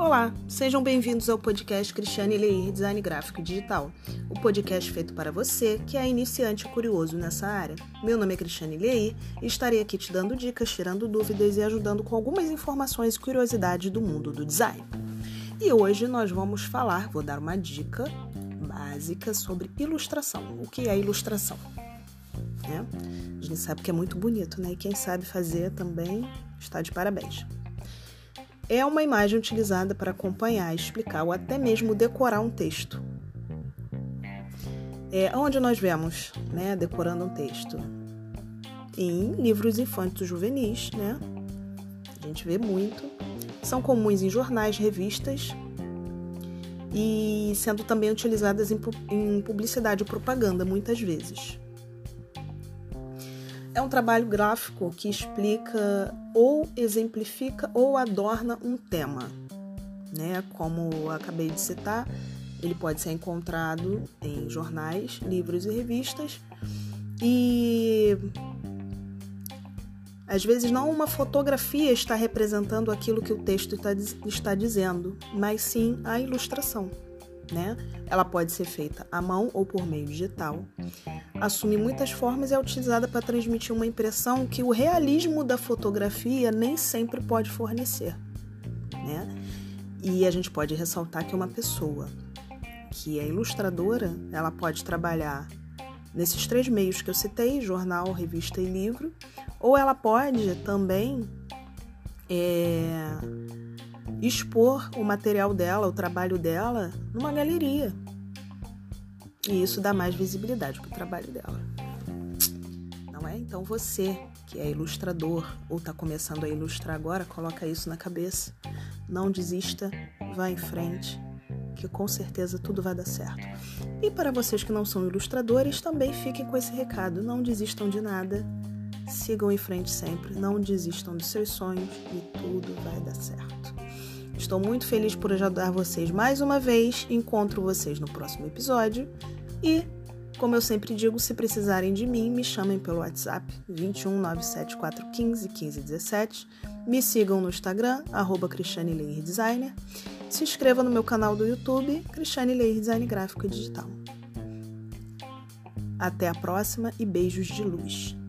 Olá, sejam bem-vindos ao podcast Cristiane Leir Design Gráfico e Digital, o podcast feito para você que é iniciante e curioso nessa área. Meu nome é Cristiane Leir e estarei aqui te dando dicas, tirando dúvidas e ajudando com algumas informações e curiosidades do mundo do design. E hoje nós vamos falar, vou dar uma dica básica sobre ilustração. O que é ilustração? Né? A gente sabe que é muito bonito, né? E quem sabe fazer também está de parabéns é uma imagem utilizada para acompanhar, explicar ou até mesmo decorar um texto. É onde nós vemos, né, decorando um texto em livros infantos juvenis, né? A gente vê muito. São comuns em jornais, revistas e sendo também utilizadas em publicidade e propaganda muitas vezes. É um trabalho gráfico que explica ou exemplifica ou adorna um tema, né? Como acabei de citar, ele pode ser encontrado em jornais, livros e revistas e às vezes não uma fotografia está representando aquilo que o texto está, está dizendo, mas sim a ilustração né? Ela pode ser feita à mão ou por meio digital. Assume muitas formas e é utilizada para transmitir uma impressão que o realismo da fotografia nem sempre pode fornecer, né? E a gente pode ressaltar que uma pessoa que é ilustradora, ela pode trabalhar nesses três meios que eu citei, jornal, revista e livro, ou ela pode também é, expor o material dela, o trabalho dela, numa galeria. E isso dá mais visibilidade para o trabalho dela. Não é? Então você que é ilustrador ou está começando a ilustrar agora, coloca isso na cabeça. Não desista, vá em frente, que com certeza tudo vai dar certo. E para vocês que não são ilustradores, também fiquem com esse recado: não desistam de nada, sigam em frente sempre, não desistam dos seus sonhos e tudo vai dar certo. Estou muito feliz por ajudar vocês mais uma vez. Encontro vocês no próximo episódio. E, como eu sempre digo, se precisarem de mim, me chamem pelo WhatsApp 21 97415 1517. Me sigam no Instagram, arroba Cristiane Leir Designer. Se inscreva no meu canal do YouTube, Cristiane Leir Design Gráfico e Digital. Até a próxima e beijos de luz.